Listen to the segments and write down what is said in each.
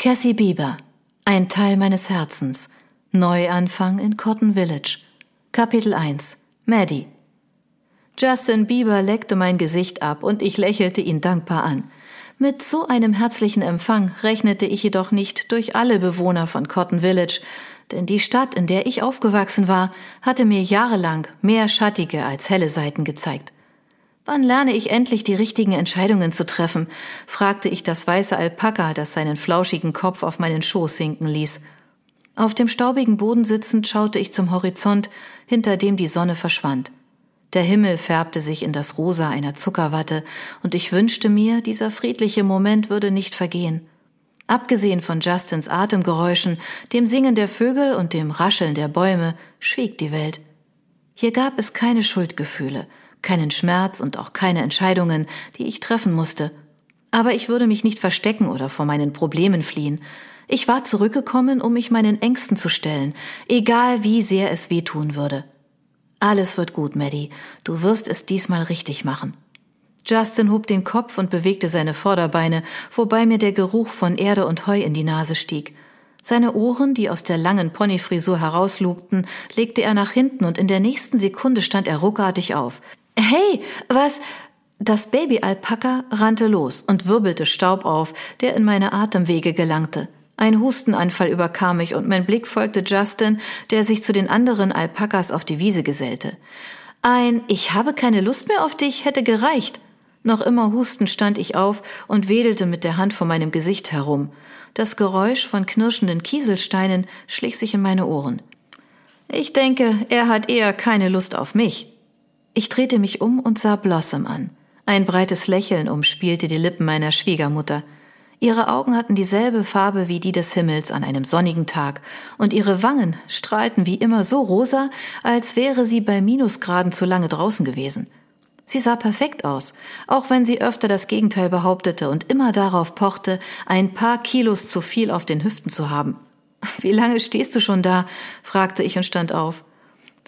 Cassie Bieber, ein Teil meines Herzens. Neuanfang in Cotton Village. Kapitel 1. Maddie. Justin Bieber leckte mein Gesicht ab und ich lächelte ihn dankbar an. Mit so einem herzlichen Empfang rechnete ich jedoch nicht durch alle Bewohner von Cotton Village, denn die Stadt, in der ich aufgewachsen war, hatte mir jahrelang mehr schattige als helle Seiten gezeigt. Wann lerne ich endlich die richtigen Entscheidungen zu treffen? fragte ich das weiße Alpaka, das seinen flauschigen Kopf auf meinen Schoß sinken ließ. Auf dem staubigen Boden sitzend schaute ich zum Horizont, hinter dem die Sonne verschwand. Der Himmel färbte sich in das Rosa einer Zuckerwatte, und ich wünschte mir, dieser friedliche Moment würde nicht vergehen. Abgesehen von Justins Atemgeräuschen, dem Singen der Vögel und dem Rascheln der Bäume, schwieg die Welt. Hier gab es keine Schuldgefühle, keinen Schmerz und auch keine Entscheidungen, die ich treffen musste. Aber ich würde mich nicht verstecken oder vor meinen Problemen fliehen. Ich war zurückgekommen, um mich meinen Ängsten zu stellen, egal wie sehr es weh tun würde. Alles wird gut, Maddie. Du wirst es diesmal richtig machen. Justin hob den Kopf und bewegte seine Vorderbeine, wobei mir der Geruch von Erde und Heu in die Nase stieg. Seine Ohren, die aus der langen Ponyfrisur herauslugten, legte er nach hinten und in der nächsten Sekunde stand er ruckartig auf. Hey, was? Das Babyalpaka rannte los und wirbelte Staub auf, der in meine Atemwege gelangte. Ein Hustenanfall überkam mich und mein Blick folgte Justin, der sich zu den anderen Alpakas auf die Wiese gesellte. Ein Ich habe keine Lust mehr auf dich hätte gereicht. Noch immer hustend stand ich auf und wedelte mit der Hand vor meinem Gesicht herum. Das Geräusch von knirschenden Kieselsteinen schlich sich in meine Ohren. Ich denke, er hat eher keine Lust auf mich. Ich drehte mich um und sah Blossom an. Ein breites Lächeln umspielte die Lippen meiner Schwiegermutter. Ihre Augen hatten dieselbe Farbe wie die des Himmels an einem sonnigen Tag, und ihre Wangen strahlten wie immer so rosa, als wäre sie bei Minusgraden zu lange draußen gewesen. Sie sah perfekt aus, auch wenn sie öfter das Gegenteil behauptete und immer darauf pochte, ein paar Kilos zu viel auf den Hüften zu haben. Wie lange stehst du schon da? fragte ich und stand auf.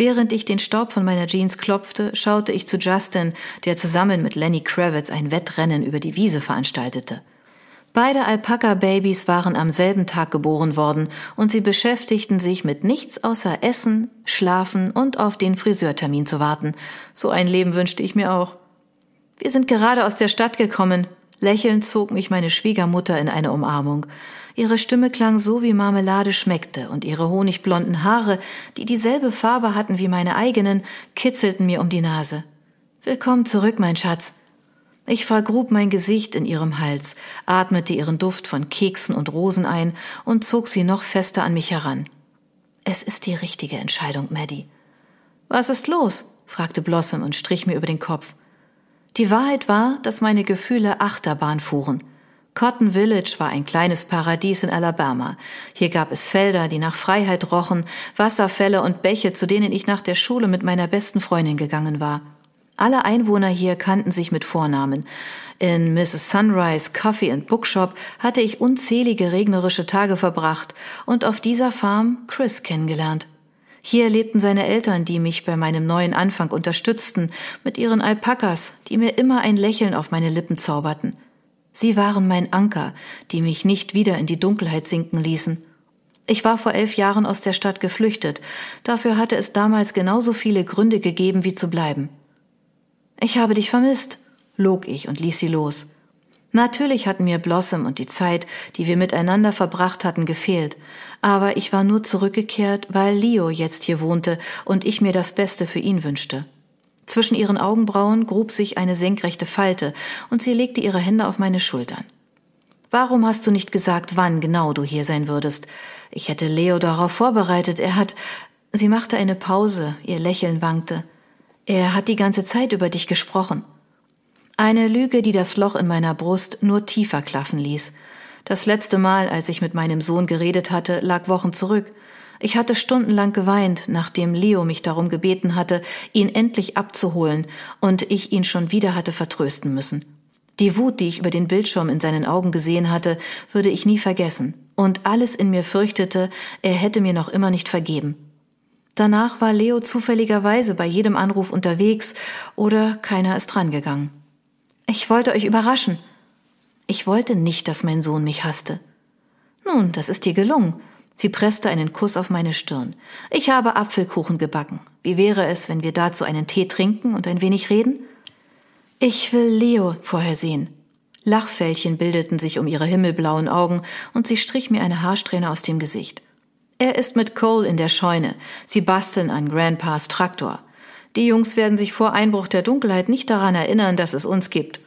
Während ich den Staub von meiner Jeans klopfte, schaute ich zu Justin, der zusammen mit Lenny Kravitz ein Wettrennen über die Wiese veranstaltete. Beide Alpaka-Babys waren am selben Tag geboren worden und sie beschäftigten sich mit nichts außer Essen, Schlafen und auf den Friseurtermin zu warten. So ein Leben wünschte ich mir auch. Wir sind gerade aus der Stadt gekommen. Lächelnd zog mich meine Schwiegermutter in eine Umarmung. Ihre Stimme klang so, wie Marmelade schmeckte, und ihre honigblonden Haare, die dieselbe Farbe hatten wie meine eigenen, kitzelten mir um die Nase. Willkommen zurück, mein Schatz. Ich vergrub mein Gesicht in ihrem Hals, atmete ihren Duft von Keksen und Rosen ein und zog sie noch fester an mich heran. Es ist die richtige Entscheidung, Maddie. Was ist los? fragte Blossom und strich mir über den Kopf. Die Wahrheit war, dass meine Gefühle Achterbahn fuhren. Cotton Village war ein kleines Paradies in Alabama. Hier gab es Felder, die nach Freiheit rochen, Wasserfälle und Bäche, zu denen ich nach der Schule mit meiner besten Freundin gegangen war. Alle Einwohner hier kannten sich mit Vornamen. In Mrs. Sunrise Coffee and Bookshop hatte ich unzählige regnerische Tage verbracht und auf dieser Farm Chris kennengelernt. Hier lebten seine Eltern, die mich bei meinem neuen Anfang unterstützten, mit ihren Alpakas, die mir immer ein Lächeln auf meine Lippen zauberten. Sie waren mein Anker, die mich nicht wieder in die Dunkelheit sinken ließen. Ich war vor elf Jahren aus der Stadt geflüchtet. Dafür hatte es damals genauso viele Gründe gegeben, wie zu bleiben. Ich habe dich vermisst, log ich und ließ sie los. Natürlich hatten mir Blossom und die Zeit, die wir miteinander verbracht hatten, gefehlt, aber ich war nur zurückgekehrt, weil Leo jetzt hier wohnte und ich mir das Beste für ihn wünschte. Zwischen ihren Augenbrauen grub sich eine senkrechte Falte, und sie legte ihre Hände auf meine Schultern. Warum hast du nicht gesagt, wann genau du hier sein würdest? Ich hätte Leo darauf vorbereitet. Er hat. Sie machte eine Pause, ihr Lächeln wankte. Er hat die ganze Zeit über dich gesprochen. Eine Lüge, die das Loch in meiner Brust nur tiefer klaffen ließ. Das letzte Mal, als ich mit meinem Sohn geredet hatte, lag Wochen zurück. Ich hatte stundenlang geweint, nachdem Leo mich darum gebeten hatte, ihn endlich abzuholen, und ich ihn schon wieder hatte vertrösten müssen. Die Wut, die ich über den Bildschirm in seinen Augen gesehen hatte, würde ich nie vergessen, und alles in mir fürchtete, er hätte mir noch immer nicht vergeben. Danach war Leo zufälligerweise bei jedem Anruf unterwegs oder keiner ist drangegangen. Ich wollte euch überraschen. Ich wollte nicht, dass mein Sohn mich hasste. Nun, das ist dir gelungen. Sie presste einen Kuss auf meine Stirn. Ich habe Apfelkuchen gebacken. Wie wäre es, wenn wir dazu einen Tee trinken und ein wenig reden? Ich will Leo vorher sehen. Lachfältchen bildeten sich um ihre himmelblauen Augen und sie strich mir eine Haarsträhne aus dem Gesicht. Er ist mit Cole in der Scheune. Sie basteln an Grandpas Traktor. Die Jungs werden sich vor Einbruch der Dunkelheit nicht daran erinnern, dass es uns gibt.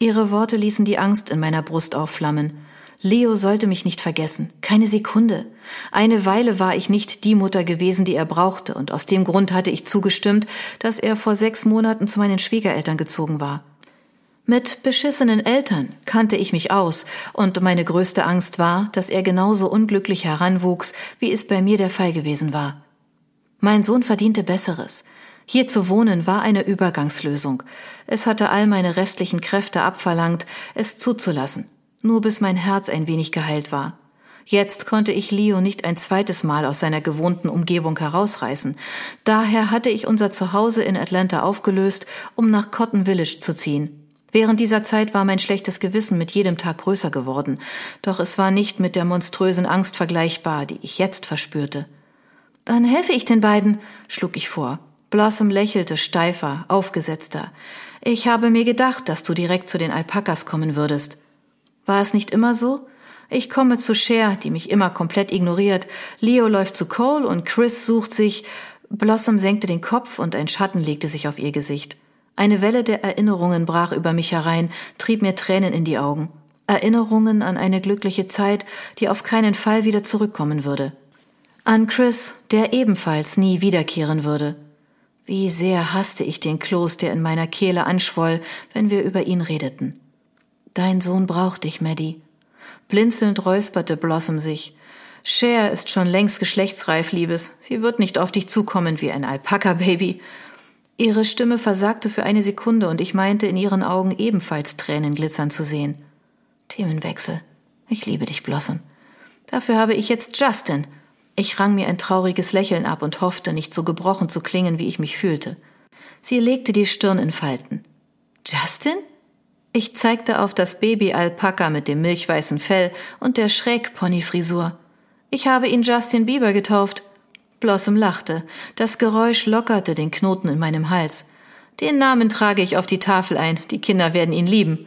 Ihre Worte ließen die Angst in meiner Brust aufflammen. Leo sollte mich nicht vergessen, keine Sekunde. Eine Weile war ich nicht die Mutter gewesen, die er brauchte, und aus dem Grund hatte ich zugestimmt, dass er vor sechs Monaten zu meinen Schwiegereltern gezogen war. Mit beschissenen Eltern kannte ich mich aus, und meine größte Angst war, dass er genauso unglücklich heranwuchs, wie es bei mir der Fall gewesen war. Mein Sohn verdiente Besseres. Hier zu wohnen war eine Übergangslösung. Es hatte all meine restlichen Kräfte abverlangt, es zuzulassen nur bis mein Herz ein wenig geheilt war. Jetzt konnte ich Leo nicht ein zweites Mal aus seiner gewohnten Umgebung herausreißen. Daher hatte ich unser Zuhause in Atlanta aufgelöst, um nach Cotton Village zu ziehen. Während dieser Zeit war mein schlechtes Gewissen mit jedem Tag größer geworden, doch es war nicht mit der monströsen Angst vergleichbar, die ich jetzt verspürte. Dann helfe ich den beiden, schlug ich vor. Blossom lächelte steifer, aufgesetzter. Ich habe mir gedacht, dass du direkt zu den Alpakas kommen würdest. War es nicht immer so? Ich komme zu Cher, die mich immer komplett ignoriert. Leo läuft zu Cole und Chris sucht sich. Blossom senkte den Kopf und ein Schatten legte sich auf ihr Gesicht. Eine Welle der Erinnerungen brach über mich herein, trieb mir Tränen in die Augen. Erinnerungen an eine glückliche Zeit, die auf keinen Fall wieder zurückkommen würde. An Chris, der ebenfalls nie wiederkehren würde. Wie sehr hasste ich den Kloß, der in meiner Kehle anschwoll, wenn wir über ihn redeten. Dein Sohn braucht dich, Maddie. Blinzelnd räusperte Blossom sich. Cher ist schon längst geschlechtsreif, Liebes. Sie wird nicht auf dich zukommen wie ein Alpaka-Baby. Ihre Stimme versagte für eine Sekunde und ich meinte, in ihren Augen ebenfalls Tränen glitzern zu sehen. Themenwechsel. Ich liebe dich, Blossom. Dafür habe ich jetzt Justin. Ich rang mir ein trauriges Lächeln ab und hoffte, nicht so gebrochen zu klingen, wie ich mich fühlte. Sie legte die Stirn in Falten. Justin? Ich zeigte auf das Baby-Alpaka mit dem milchweißen Fell und der Schrägpony-Frisur. Ich habe ihn Justin Bieber getauft. Blossom lachte. Das Geräusch lockerte den Knoten in meinem Hals. Den Namen trage ich auf die Tafel ein. Die Kinder werden ihn lieben.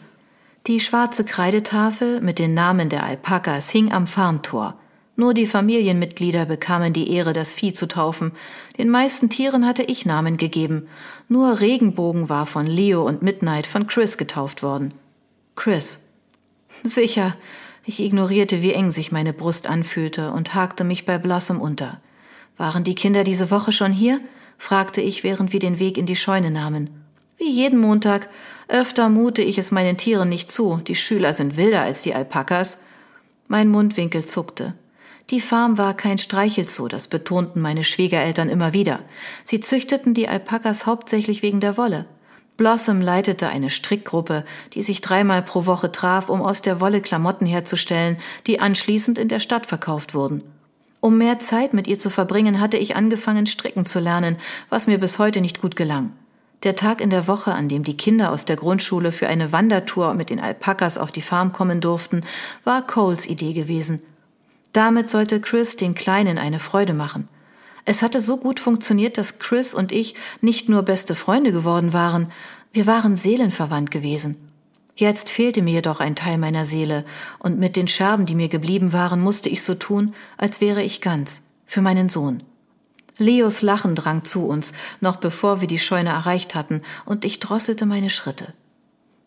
Die schwarze Kreidetafel mit den Namen der Alpakas hing am Farmtor. Nur die Familienmitglieder bekamen die Ehre, das Vieh zu taufen. Den meisten Tieren hatte ich Namen gegeben. Nur Regenbogen war von Leo und Midnight von Chris getauft worden. Chris. Sicher. Ich ignorierte, wie eng sich meine Brust anfühlte und hakte mich bei Blossom unter. Waren die Kinder diese Woche schon hier? fragte ich, während wir den Weg in die Scheune nahmen. Wie jeden Montag. Öfter mute ich es meinen Tieren nicht zu. Die Schüler sind wilder als die Alpakas. Mein Mundwinkel zuckte. Die Farm war kein Streichelzoo, das betonten meine Schwiegereltern immer wieder. Sie züchteten die Alpakas hauptsächlich wegen der Wolle. Blossom leitete eine Strickgruppe, die sich dreimal pro Woche traf, um aus der Wolle Klamotten herzustellen, die anschließend in der Stadt verkauft wurden. Um mehr Zeit mit ihr zu verbringen, hatte ich angefangen, stricken zu lernen, was mir bis heute nicht gut gelang. Der Tag in der Woche, an dem die Kinder aus der Grundschule für eine Wandertour mit den Alpakas auf die Farm kommen durften, war Coles Idee gewesen damit sollte Chris den Kleinen eine Freude machen. Es hatte so gut funktioniert, dass Chris und ich nicht nur beste Freunde geworden waren, wir waren seelenverwandt gewesen. Jetzt fehlte mir jedoch ein Teil meiner Seele, und mit den Scherben, die mir geblieben waren, musste ich so tun, als wäre ich ganz, für meinen Sohn. Leos Lachen drang zu uns, noch bevor wir die Scheune erreicht hatten, und ich drosselte meine Schritte.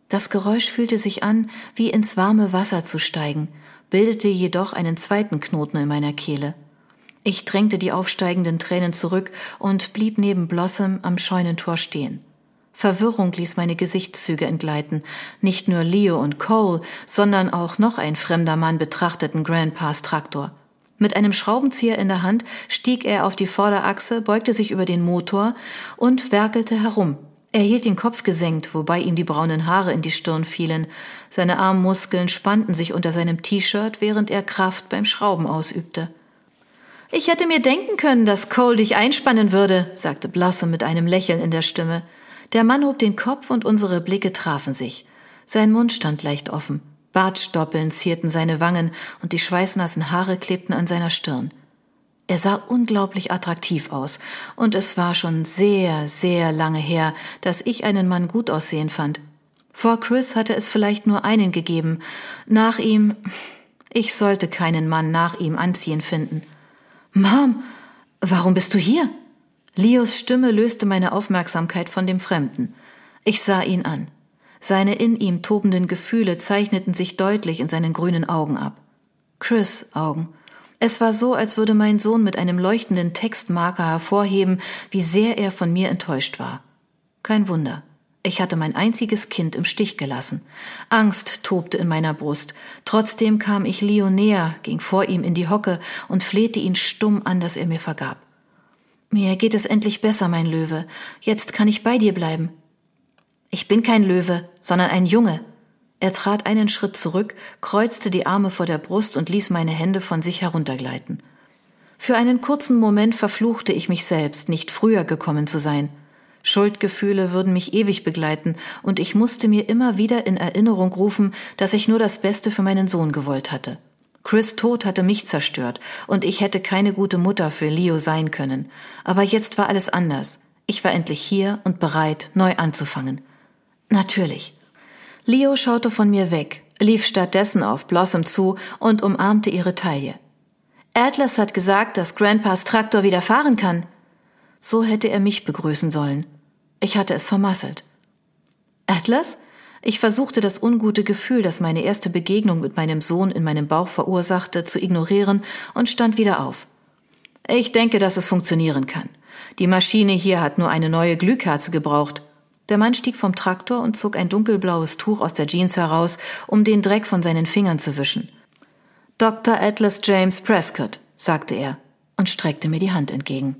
Das Geräusch fühlte sich an, wie ins warme Wasser zu steigen, bildete jedoch einen zweiten Knoten in meiner Kehle. Ich drängte die aufsteigenden Tränen zurück und blieb neben Blossom am Scheunentor stehen. Verwirrung ließ meine Gesichtszüge entgleiten. Nicht nur Leo und Cole, sondern auch noch ein fremder Mann betrachteten Grandpas Traktor. Mit einem Schraubenzieher in der Hand stieg er auf die Vorderachse, beugte sich über den Motor und werkelte herum, er hielt den Kopf gesenkt, wobei ihm die braunen Haare in die Stirn fielen. Seine Armmuskeln spannten sich unter seinem T-Shirt, während er Kraft beim Schrauben ausübte. Ich hätte mir denken können, dass Cole dich einspannen würde, sagte Blossom mit einem Lächeln in der Stimme. Der Mann hob den Kopf und unsere Blicke trafen sich. Sein Mund stand leicht offen. Bartstoppeln zierten seine Wangen und die schweißnassen Haare klebten an seiner Stirn. Er sah unglaublich attraktiv aus, und es war schon sehr, sehr lange her, dass ich einen Mann gut aussehen fand. Vor Chris hatte es vielleicht nur einen gegeben. Nach ihm. Ich sollte keinen Mann nach ihm anziehen finden. Mom, warum bist du hier? Leos Stimme löste meine Aufmerksamkeit von dem Fremden. Ich sah ihn an. Seine in ihm tobenden Gefühle zeichneten sich deutlich in seinen grünen Augen ab. Chris Augen. Es war so, als würde mein Sohn mit einem leuchtenden Textmarker hervorheben, wie sehr er von mir enttäuscht war. Kein Wunder. Ich hatte mein einziges Kind im Stich gelassen. Angst tobte in meiner Brust. Trotzdem kam ich Leo näher, ging vor ihm in die Hocke und flehte ihn stumm an, dass er mir vergab. Mir geht es endlich besser, mein Löwe. Jetzt kann ich bei dir bleiben. Ich bin kein Löwe, sondern ein Junge, er trat einen Schritt zurück, kreuzte die Arme vor der Brust und ließ meine Hände von sich heruntergleiten. Für einen kurzen Moment verfluchte ich mich selbst, nicht früher gekommen zu sein. Schuldgefühle würden mich ewig begleiten, und ich musste mir immer wieder in Erinnerung rufen, dass ich nur das Beste für meinen Sohn gewollt hatte. Chris Tod hatte mich zerstört, und ich hätte keine gute Mutter für Leo sein können. Aber jetzt war alles anders. Ich war endlich hier und bereit, neu anzufangen. Natürlich. Leo schaute von mir weg, lief stattdessen auf Blossom zu und umarmte ihre Taille. Atlas hat gesagt, dass Grandpas Traktor wieder fahren kann. So hätte er mich begrüßen sollen. Ich hatte es vermasselt. Atlas? Ich versuchte das ungute Gefühl, das meine erste Begegnung mit meinem Sohn in meinem Bauch verursachte, zu ignorieren und stand wieder auf. Ich denke, dass es funktionieren kann. Die Maschine hier hat nur eine neue Glühkerze gebraucht. Der Mann stieg vom Traktor und zog ein dunkelblaues Tuch aus der Jeans heraus, um den Dreck von seinen Fingern zu wischen. Dr. Atlas James Prescott, sagte er und streckte mir die Hand entgegen.